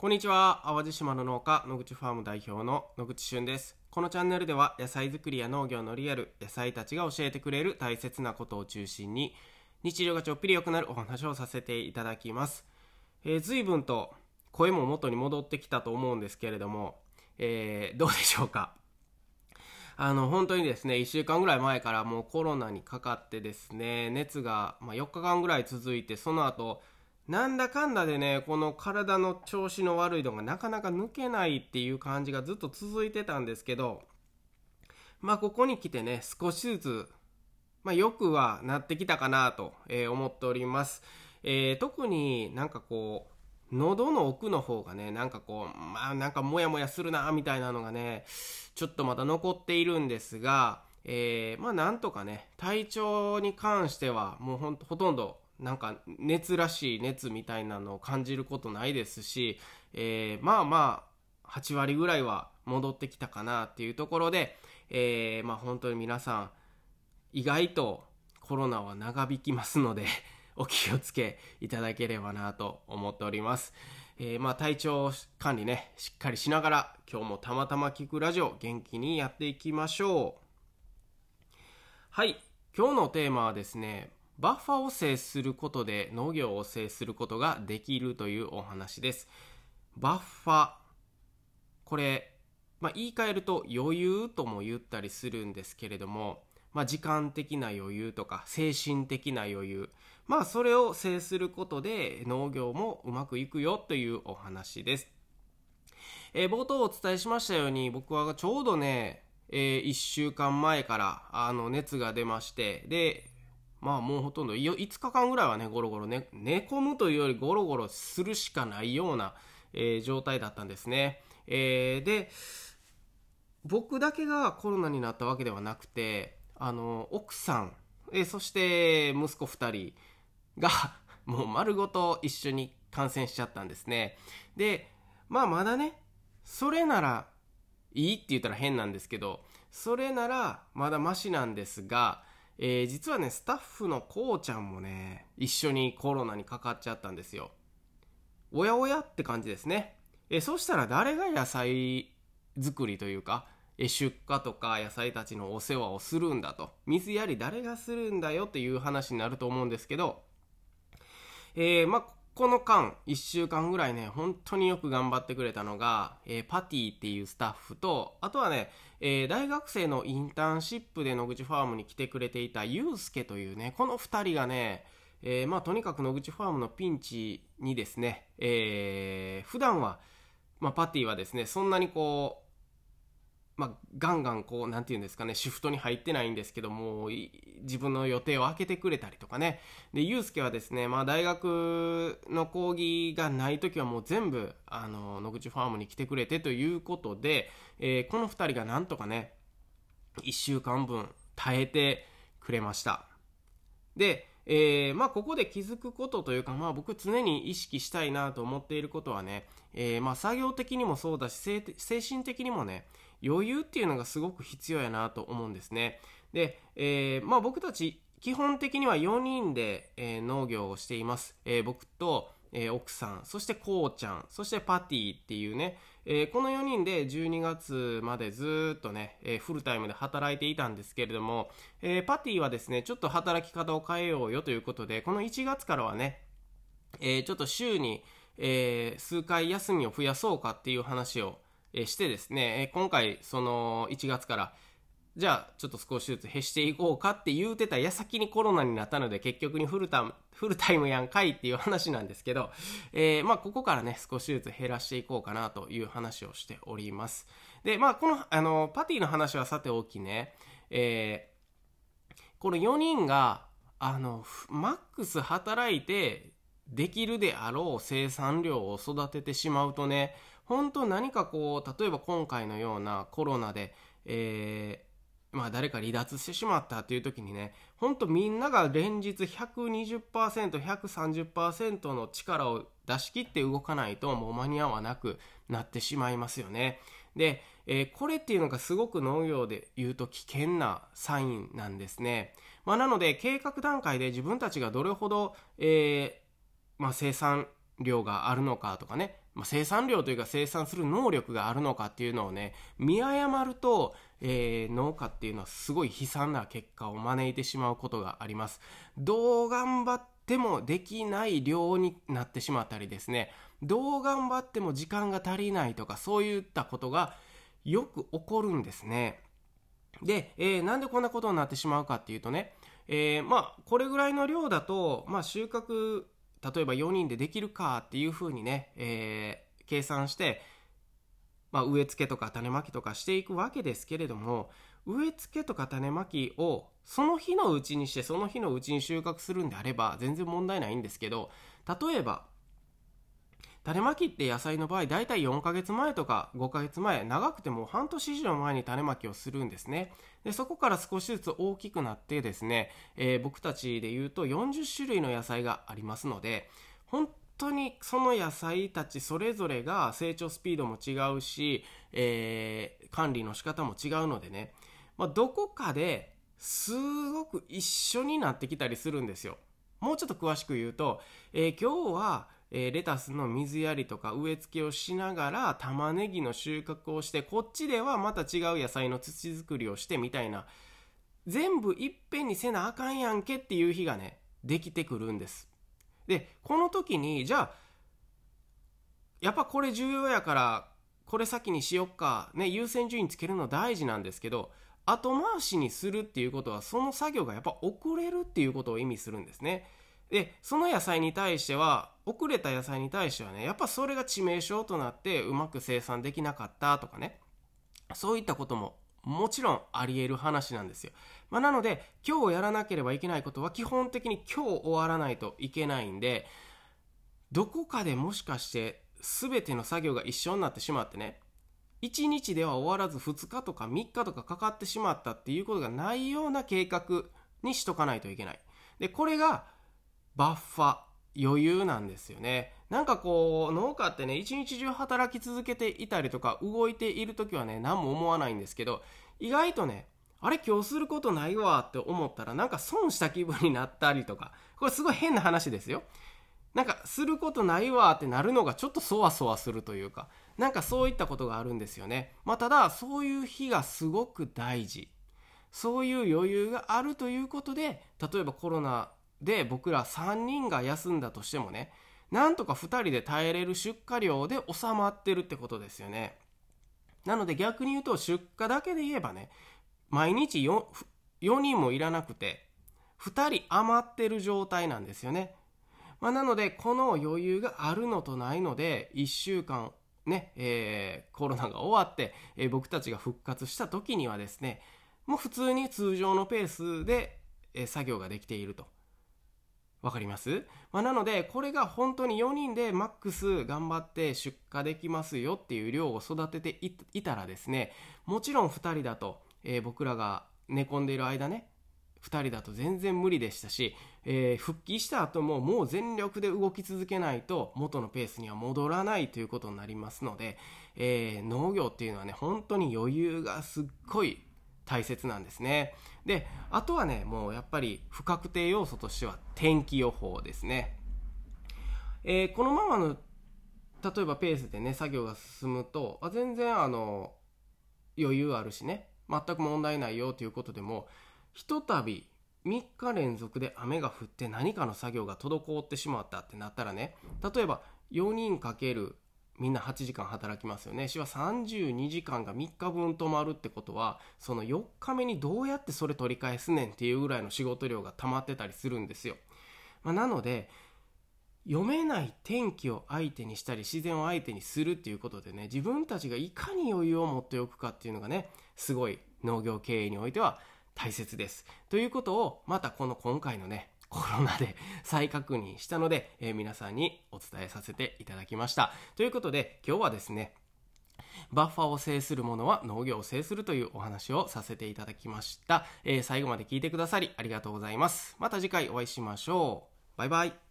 こんにちは。淡路島の農家野口ファーム代表の野口俊です。このチャンネルでは野菜作りや農業のリアル野菜たちが教えてくれる大切なことを中心に日常がちょっぴり良くなるお話をさせていただきます、えー、随分と声も元に戻ってきたと思うんですけれども、えー、どうでしょうか？あの本当にですね1週間ぐらい前からもうコロナにかかってですね熱が、ま、4日間ぐらい続いてその後なんだかんだでね、この体の調子の悪いのがなかなか抜けないっていう感じがずっと続いてたんですけど、まあここに来てね、少しずつ、まあよくはなってきたかなと、え、思っております。えー、特になんかこう、喉の奥の方がね、なんかこう、まあなんかモヤモヤするな、みたいなのがね、ちょっとまた残っているんですが、えー、まあなんとかね、体調に関してはもうほんとほとんどなんか熱らしい熱みたいなのを感じることないですし、えー、まあまあ8割ぐらいは戻ってきたかなっていうところで、えー、まあ本当に皆さん意外とコロナは長引きますので お気をつけいただければなと思っております。えー、まあ体調管理ね、しっかりしながら今日もたまたま聞くラジオ元気にやっていきましょう。はい、今日のテーマはですね、バッファを制することで農業を制することができるというお話です。バッファ。これ、まあ、言い換えると余裕とも言ったりするんですけれども、まあ、時間的な余裕とか精神的な余裕。まあそれを制することで農業もうまくいくよというお話です。えー、冒頭お伝えしましたように僕はちょうどね、えー、1週間前からあの熱が出ましてでまあもうほとんど5日間ぐらいはね、ゴロゴロね、寝込むというよりゴロゴロするしかないような、えー、状態だったんですね。えー、で、僕だけがコロナになったわけではなくて、あの、奥さん、えー、そして息子2人が もう丸ごと一緒に感染しちゃったんですね。で、まあまだね、それならいいって言ったら変なんですけど、それならまだマシなんですが、えー、実はね、スタッフのこうちゃんもね、一緒にコロナにかかっちゃったんですよ。おやおやって感じですね。えー、そしたら誰が野菜作りというか、え、出荷とか野菜たちのお世話をするんだと。水やり誰がするんだよっていう話になると思うんですけど、えー、まあ、この間、1週間ぐらいね、本当によく頑張ってくれたのが、えー、パティっていうスタッフと、あとはね、えー、大学生のインターンシップで野口ファームに来てくれていたユうスケというね、この2人がね、えー、まあとにかく野口ファームのピンチにですね、えー、普段は、まあ、パティはですね、そんなにこう、まあ、ガンガンこう、なんていうんですかね、シフトに入ってないんですけども、自分の予定を空けてくれたりとかね。で、ゆうすけはですね、まあ、大学の講義がない時はもう全部、あの、野口ファームに来てくれてということで、えー、この二人がなんとかね、一週間分耐えてくれました。で、えー、まあ、ここで気づくことというか、まあ、僕常に意識したいなと思っていることはね、えー、まあ、作業的にもそうだし、精神的にもね、余裕っていうのがすごく必要やなと思うんですね。で、えー、まあ僕たち基本的には4人で、えー、農業をしています。えー、僕と、えー、奥さん、そしてこうちゃん、そしてパティっていうね、えー、この4人で12月までずっとね、えー、フルタイムで働いていたんですけれども、えー、パティはですね、ちょっと働き方を変えようよということで、この1月からはね、えー、ちょっと週に、えー、数回休みを増やそうかっていう話を、してですね、今回その1月からじゃあちょっと少しずつ減していこうかって言うてた矢先にコロナになったので結局にフルタフルタイムやんかいっていう話なんですけど、えー、まあここからね少しずつ減らしていこうかなという話をしております。でまあこのあのパティの話はさておきね、えー、この4人があのマックス働いてできるであろう生産量を育ててしまうとね本当何かこう、例えば今回のようなコロナで、えー、まあ誰か離脱してしまったという時にね、本当みんなが連日120%、130%の力を出し切って動かないともう間に合わなくなってしまいますよね。で、えー、これっていうのがすごく農業で言うと危険なサインなんですね。まあ、なので計画段階で自分たちがどれほど、えー、まあ、生産量があるのかとかね、まあ、生産量というか生産する能力があるのかっていうのをね見誤ると、えー、農家っていうのはすごい悲惨な結果を招いてしまうことがあります。どう頑張ってもできない量になってしまったりですね。どう頑張っても時間が足りないとかそういったことがよく起こるんですね。で、えー、なんでこんなことになってしまうかっていうとね、えー、まあこれぐらいの量だと、まあ、収穫例えば4人でできるかっていうふうにね、えー、計算して、まあ、植え付けとか種まきとかしていくわけですけれども植え付けとか種まきをその日のうちにしてその日のうちに収穫するんであれば全然問題ないんですけど例えば種まきって野菜の場合大体4ヶ月前とか5ヶ月前長くても半年以上前に種まきをするんですね。でそこから少しずつ大きくなってですね、えー、僕たちで言うと40種類の野菜がありますので本当にその野菜たちそれぞれが成長スピードも違うし、えー、管理の仕方も違うのでね、まあ、どこかですごく一緒になってきたりするんですよ。もうちょっと詳しく言うと、えー、今日はえー、レタスの水やりとか植え付けをしながら玉ねぎの収穫をしてこっちではまた違う野菜の土作りをしてみたいな全部いっぺんにせなあかんやんけっていう日がねできてくるんです。でこの時にじゃあやっぱこれ重要やからこれ先にしよっかね優先順位つけるの大事なんですけど後回しにするっていうことはその作業がやっぱ遅れるっていうことを意味するんですね。でその野菜に対しては遅れた野菜に対してはねやっぱそれが致命傷となってうまく生産できなかったとかね。そういったことももちろんあり得る話なんですよ、まあ、なので今日やらなければいけないことは基本的に今日終わらないといけないんでどこかでもしかして全ての作業が一緒になってしまってね1日では終わらず2日とか3日とかかかってしまったっていうことがないような計画にしとかないといけない。でこれがバッファ余裕なんですよね。なんかこう農家ってね一日中働き続けていたりとか動いている時はね何も思わないんですけど意外とねあれ今日することないわって思ったらなんか損した気分になったりとかこれすごい変な話ですよ。なんかすることないわってなるのがちょっとそわそわするというかなんかそういったことがあるんですよね。まあただそういう日がすごく大事。そういう余裕があるということで例えばコロナで僕ら3人が休んだとしてもねなんとか2人で耐えれる出荷量で収まってるってことですよね。なので逆に言うと出荷だけで言えばね毎日 4, 4人もいらなくて2人余ってる状態なんですよね、まあ、なのでこの余裕があるのとないので1週間ね、えー、コロナが終わって、えー、僕たちが復活した時にはですねもう普通に通常のペースで、えー、作業ができていると。わかります、まあ、なのでこれが本当に4人でマックス頑張って出荷できますよっていう量を育てていたらですねもちろん2人だと、えー、僕らが寝込んでいる間ね2人だと全然無理でしたし、えー、復帰した後ももう全力で動き続けないと元のペースには戻らないということになりますので、えー、農業っていうのはね本当に余裕がすっごい大切なんですね。で、あとはね、もうやっぱり不確定要素としては天気予報ですね。えー、このままの、例えばペースでね、作業が進むと、あ全然あの、余裕あるしね、全く問題ないよということでも、ひとたび3日連続で雨が降って何かの作業が滞ってしまったってなったらね、例えば4人かけるみんな8時間働きますよね。市は32時間が3日分止まるってことは、その4日目にどうやってそれ取り返すねんっていうぐらいの仕事量が溜まってたりするんですよ。まあ、なので、読めない天気を相手にしたり自然を相手にするっていうことでね自分たちがいかに余裕を持っておくかっていうのがねすごい農業経営においては大切です。ということをまたこの今回のねコロナで再確認したので、えー、皆さんにお伝えさせていただきました。ということで、今日はですね、バッファを制する者は農業を制するというお話をさせていただきました。えー、最後まで聞いてくださりありがとうございます。また次回お会いしましょう。バイバイ。